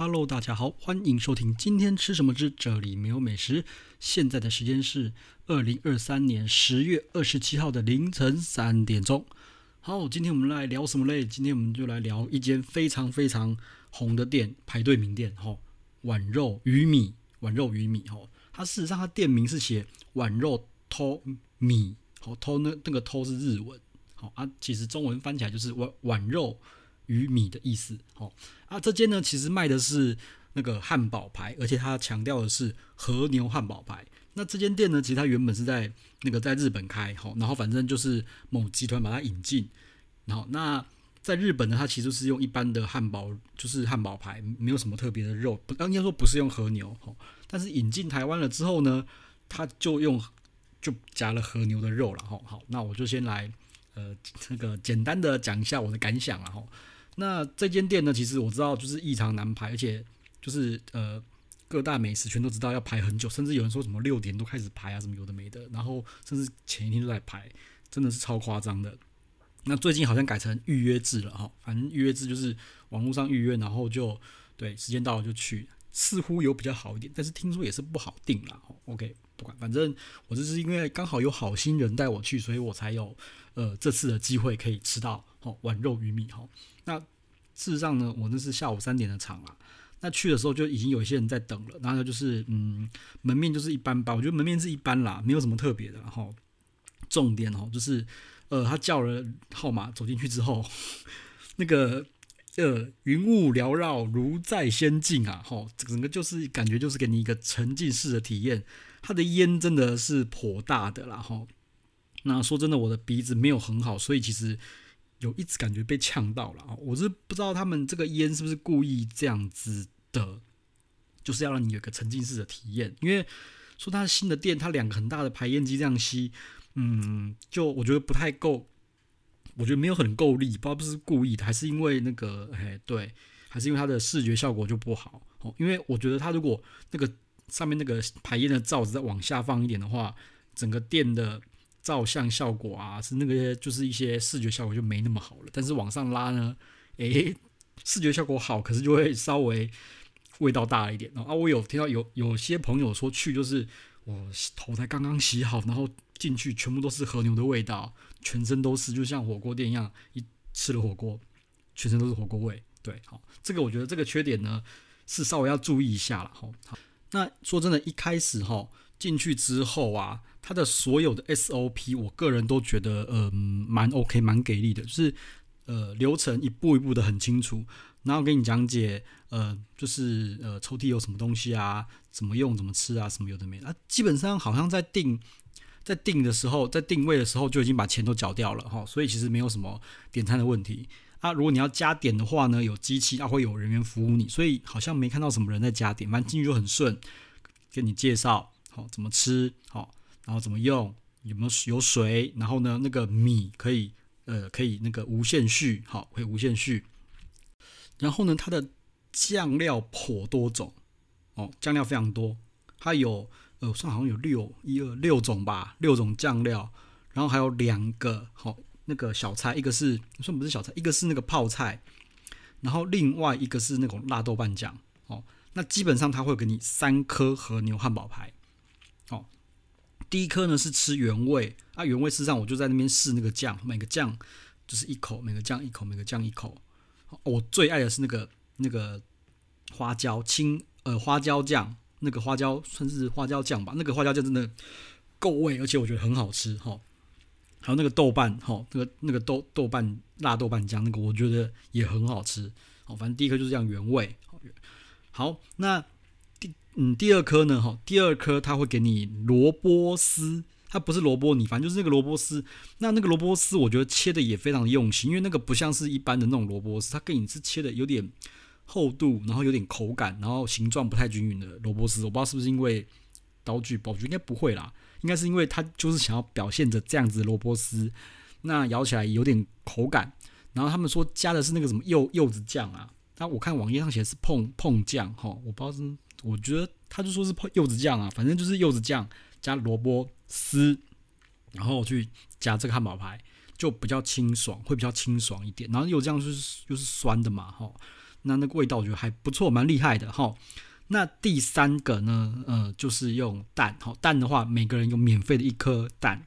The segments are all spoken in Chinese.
Hello，大家好，欢迎收听今天吃什么之这里没有美食。现在的时间是二零二三年十月二十七号的凌晨三点钟。好，今天我们来聊什么嘞？今天我们就来聊一间非常非常红的店，排队名店。哈，碗肉鱼米，碗肉鱼米。哈，它事实上它店名是写碗肉偷米。好，偷那那个偷是日文。好啊，其实中文翻起来就是碗碗肉。鱼米的意思，哦。啊，这间呢其实卖的是那个汉堡排，而且它强调的是和牛汉堡排。那这间店呢，其实它原本是在那个在日本开，好，然后反正就是某集团把它引进，然后那在日本呢，它其实是用一般的汉堡，就是汉堡排，没有什么特别的肉，不，应该说不是用和牛，哦，但是引进台湾了之后呢，它就用就加了和牛的肉了，好，好，那我就先来呃那个简单的讲一下我的感想啊，哈。那这间店呢，其实我知道就是异常难排，而且就是呃各大美食全都知道要排很久，甚至有人说什么六点都开始排啊，什么有的没的，然后甚至前一天都在排，真的是超夸张的。那最近好像改成预约制了哈，反正预约制就是网络上预约，然后就对时间到了就去，似乎有比较好一点，但是听说也是不好订啦。OK，不管，反正我就是因为刚好有好心人带我去，所以我才有呃这次的机会可以吃到哦碗肉鱼米哈。那事实上呢，我那是下午三点的场啊。那去的时候就已经有一些人在等了。然后就是，嗯，门面就是一般般，我觉得门面是一般啦，没有什么特别的。然后重点哦，就是，呃，他叫了号码走进去之后，那个呃云雾缭绕，如在仙境啊。吼，整个就是感觉就是给你一个沉浸式的体验。它的烟真的是颇大的啦。吼，那说真的，我的鼻子没有很好，所以其实。有一直感觉被呛到了啊！我是不知道他们这个烟是不是故意这样子的，就是要让你有个沉浸式的体验。因为说它新的店，它两个很大的排烟机这样吸，嗯，就我觉得不太够，我觉得没有很够力，不知道是不是故意的，还是因为那个，哎，对，还是因为它的视觉效果就不好哦。因为我觉得它如果那个上面那个排烟的罩子再往下放一点的话，整个店的。照相效果啊，是那个就是一些视觉效果就没那么好了。但是往上拉呢，诶，视觉效果好，可是就会稍微味道大一点啊。我有听到有有些朋友说去，就是我头才刚刚洗好，然后进去全部都是和牛的味道，全身都是，就像火锅店一样，一吃了火锅，全身都是火锅味。对，好，这个我觉得这个缺点呢是稍微要注意一下了。好，那说真的，一开始哈进去之后啊。它的所有的 SOP，我个人都觉得，嗯，蛮 OK，蛮给力的，就是，呃，流程一步一步的很清楚，然后给你讲解，呃，就是，呃，抽屉有什么东西啊，怎么用，怎么吃啊，什么有的没的，啊，基本上好像在订，在订的时候，在定位的时候就已经把钱都缴掉了哈，所以其实没有什么点餐的问题啊。如果你要加点的话呢，有机器，啊，会有人员服务你，所以好像没看到什么人在加点，反正进去就很顺，给你介绍，好，怎么吃，好。然后怎么用？有没有有水？然后呢，那个米可以呃可以那个无限续，好，可以无限续。然后呢，它的酱料颇多种哦，酱料非常多。它有呃，算好像有六一二六种吧，六种酱料。然后还有两个好、哦、那个小菜，一个是算不是小菜，一个是那个泡菜，然后另外一个是那种辣豆瓣酱哦。那基本上它会给你三颗和牛汉堡排。第一颗呢是吃原味啊，原味事实上我就在那边试那个酱，每个酱就是一口，每个酱一口，每个酱一口。我最爱的是那个那个花椒青呃花椒酱，那个花椒算是花椒酱吧，那个花椒酱真的够味，而且我觉得很好吃哈。还有那个豆瓣哈，那个那个豆豆瓣辣豆瓣酱，那个我觉得也很好吃。好，反正第一颗就是这样原味。好，那。第嗯，第二颗呢？哈，第二颗它会给你萝卜丝，它不是萝卜泥，反正就是那个萝卜丝。那那个萝卜丝，我觉得切的也非常用心，因为那个不像是一般的那种萝卜丝，它给你是切的有点厚度，然后有点口感，然后形状不太均匀的萝卜丝。我不知道是不是因为刀具不好，应该不会啦，应该是因为它就是想要表现着这样子萝卜丝，那咬起来有点口感。然后他们说加的是那个什么柚柚子酱啊，那我看网页上写是碰碰酱哈，我不知道是。我觉得他就说是柚子酱啊，反正就是柚子酱加萝卜丝，然后去加这个汉堡排，就比较清爽，会比较清爽一点。然后柚子酱就是就是酸的嘛，哈。那那个味道我觉得还不错，蛮厉害的哈。那第三个呢，呃，就是用蛋，哈，蛋的话，每个人有免费的一颗蛋，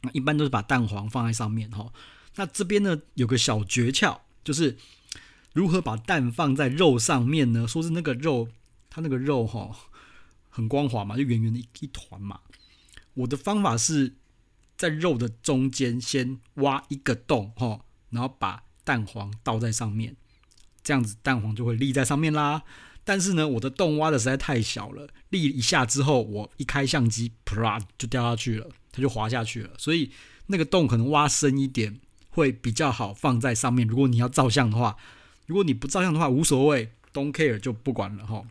那一般都是把蛋黄放在上面哈。那这边呢有个小诀窍，就是如何把蛋放在肉上面呢？说是那个肉，它那个肉哈很光滑嘛，就圆圆的一一团嘛。我的方法是在肉的中间先挖一个洞哈，然后把蛋黄倒在上面，这样子蛋黄就会立在上面啦。但是呢，我的洞挖的实在太小了，立一下之后，我一开相机，啪就掉下去了，它就滑下去了。所以那个洞可能挖深一点会比较好放在上面。如果你要照相的话，如果你不照相的话，无所谓，don't care 就不管了哈。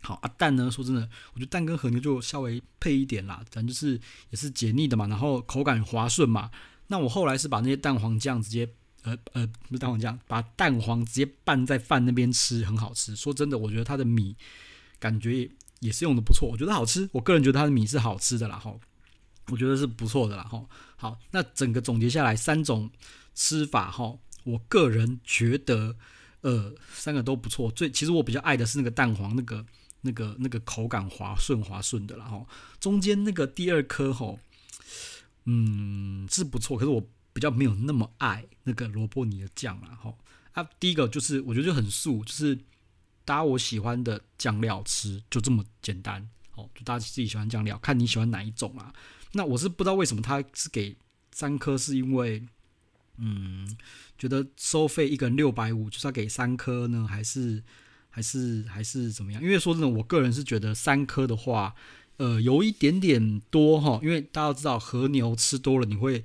好啊，蛋呢，说真的，我觉得蛋跟和牛就稍微配一点啦，反正就是也是解腻的嘛，然后口感滑顺嘛。那我后来是把那些蛋黄酱直接。呃呃，不是蛋黄酱，把蛋黄直接拌在饭那边吃，很好吃。说真的，我觉得它的米感觉也，也是用的不错，我觉得好吃。我个人觉得它的米是好吃的啦，哈，我觉得是不错的啦，哈。好，那整个总结下来，三种吃法，哈，我个人觉得，呃，三个都不错。最其实我比较爱的是那个蛋黄，那个那个那个口感滑顺滑顺的啦，哈。中间那个第二颗，哈，嗯，是不错，可是我。比较没有那么爱那个萝卜泥的酱啦，哈啊，第一个就是我觉得就很素，就是搭我喜欢的酱料吃，就这么简单，哦，就大家自己喜欢酱料，看你喜欢哪一种啊。那我是不知道为什么他是给三颗，是因为嗯，觉得收费一个人六百五，就是要给三颗呢，还是还是还是怎么样？因为说真的，我个人是觉得三颗的话，呃，有一点点多哈，因为大家都知道和牛吃多了你会。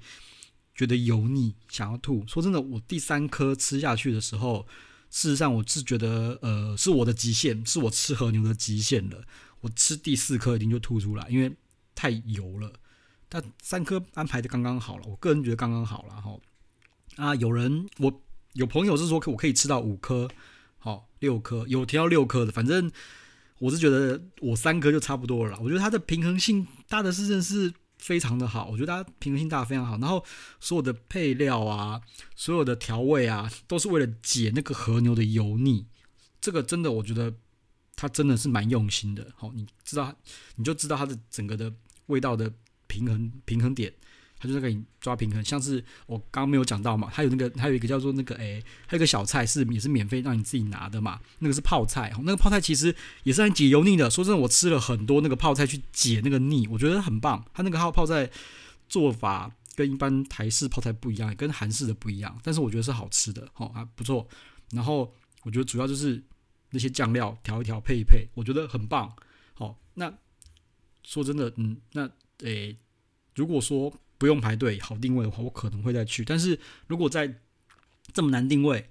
觉得油腻，想要吐。说真的，我第三颗吃下去的时候，事实上我是觉得，呃，是我的极限，是我吃和牛的极限了。我吃第四颗一定就吐出来，因为太油了。但三颗安排的刚刚好了，我个人觉得刚刚好了哈。啊，有人我有朋友是说，我可以吃到五颗，好六颗，有提到六颗的，反正我是觉得我三颗就差不多了。我觉得它的平衡性大的是真是。非常的好，我觉得它平衡性大非常好。然后所有的配料啊，所有的调味啊，都是为了解那个和牛的油腻。这个真的，我觉得它真的是蛮用心的。好，你知道，你就知道它的整个的味道的平衡平衡点。他就在给你抓平衡，像是我刚刚没有讲到嘛，还有那个还有一个叫做那个诶，还有一个小菜是也是免费让你自己拿的嘛，那个是泡菜，那个泡菜其实也是很解油腻的。说真的，我吃了很多那个泡菜去解那个腻，我觉得很棒。它那个泡泡菜做法跟一般台式泡菜不一样，跟韩式的不一样，但是我觉得是好吃的，哦，还不错。然后我觉得主要就是那些酱料调一调配一配，我觉得很棒。好，那说真的，嗯，那诶，如果说。不用排队，好定位的话，我可能会再去。但是如果在这么难定位，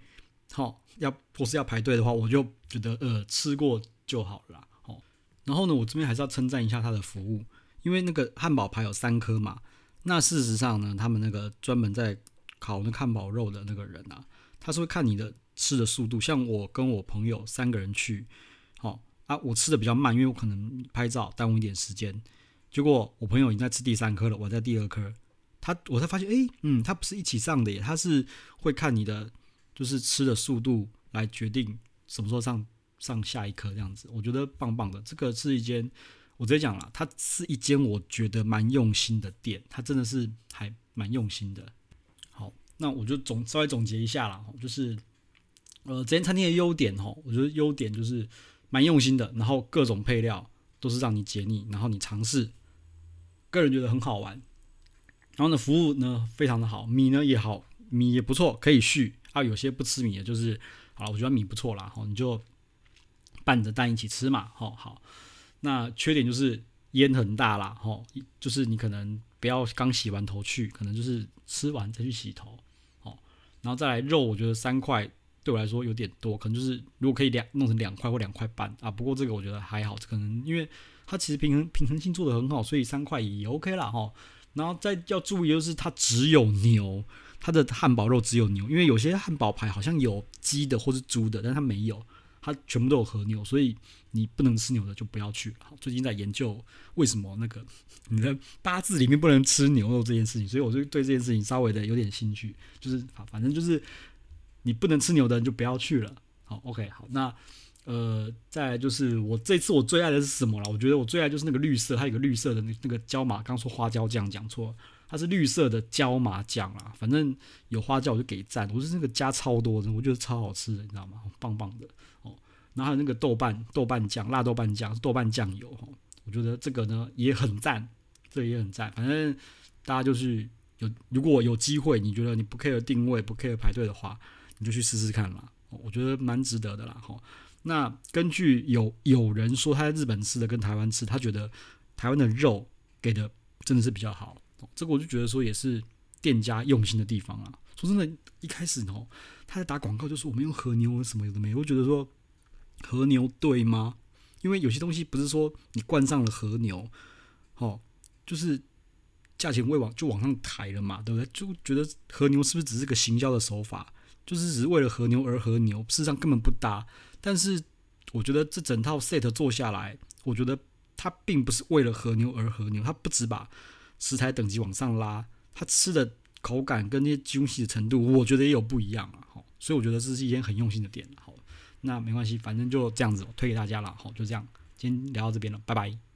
好要或是要排队的话，我就觉得呃吃过就好了。好，然后呢，我这边还是要称赞一下他的服务，因为那个汉堡排有三颗嘛。那事实上呢，他们那个专门在烤那汉堡肉的那个人啊，他是会看你的吃的速度。像我跟我朋友三个人去，好啊，我吃的比较慢，因为我可能拍照耽误一点时间。结果我朋友已经在吃第三颗了，我在第二颗，他我才发现，哎，嗯，他不是一起上的耶，他是会看你的就是吃的速度来决定什么时候上上下一颗这样子，我觉得棒棒的。这个是一间我直接讲了，它是一间我觉得蛮用心的店，它真的是还蛮用心的。好，那我就总稍微总结一下啦，就是呃，这间餐厅的优点哈，我觉得优点就是蛮用心的，然后各种配料都是让你解腻，然后你尝试。个人觉得很好玩，然后呢，服务呢非常的好，米呢也好，米也不错，可以续啊。有些不吃米的，就是好了，我觉得米不错啦，好，你就拌着蛋一起吃嘛，好好。那缺点就是烟很大啦，吼，就是你可能不要刚洗完头去，可能就是吃完再去洗头，好。然后再来肉，我觉得三块对我来说有点多，可能就是如果可以两弄成两块或两块半啊。不过这个我觉得还好，可能因为。它其实平衡平衡性做得很好，所以三块也 OK 啦哈。然后再要注意就是它只有牛，它的汉堡肉只有牛，因为有些汉堡排好像有鸡的或是猪的，但它没有，它全部都有和牛，所以你不能吃牛的就不要去。好，最近在研究为什么那个你的八字里面不能吃牛肉这件事情，所以我就对这件事情稍微的有点兴趣，就是反正就是你不能吃牛的人就不要去了。好，OK，好，那呃，再就是我这次我最爱的是什么了？我觉得我最爱就是那个绿色，它有个绿色的那那个椒麻，刚说花椒酱讲错，它是绿色的椒麻酱啦。反正有花椒我就给赞，我是那个加超多的，我觉得超好吃的，你知道吗？棒棒的哦。然后还有那个豆瓣豆瓣酱，辣豆瓣酱，豆瓣酱油哈，我觉得这个呢也很赞，这也很赞。反正大家就是有如果有机会，你觉得你不 care 定位，不 care 排队的话，你就去试试看嘛。我觉得蛮值得的啦。哈，那根据有有人说他在日本吃的跟台湾吃，他觉得台湾的肉给的真的是比较好。这个我就觉得说也是店家用心的地方啊。说真的，一开始哦他在打广告就说我们用和牛什么有的没，我觉得说。和牛对吗？因为有些东西不是说你灌上了和牛，哦，就是价钱会往就往上抬了嘛，对不对？就觉得和牛是不是只是个行销的手法，就是只是为了和牛而和牛，事实上根本不搭。但是我觉得这整套 set 做下来，我觉得它并不是为了和牛而和牛，它不止把食材等级往上拉，它吃的口感跟那些精细的程度，我觉得也有不一样啊。好，所以我觉得这是一件很用心的店。好。那没关系，反正就这样子，我推给大家了。好，就这样，今天聊到这边了，拜拜。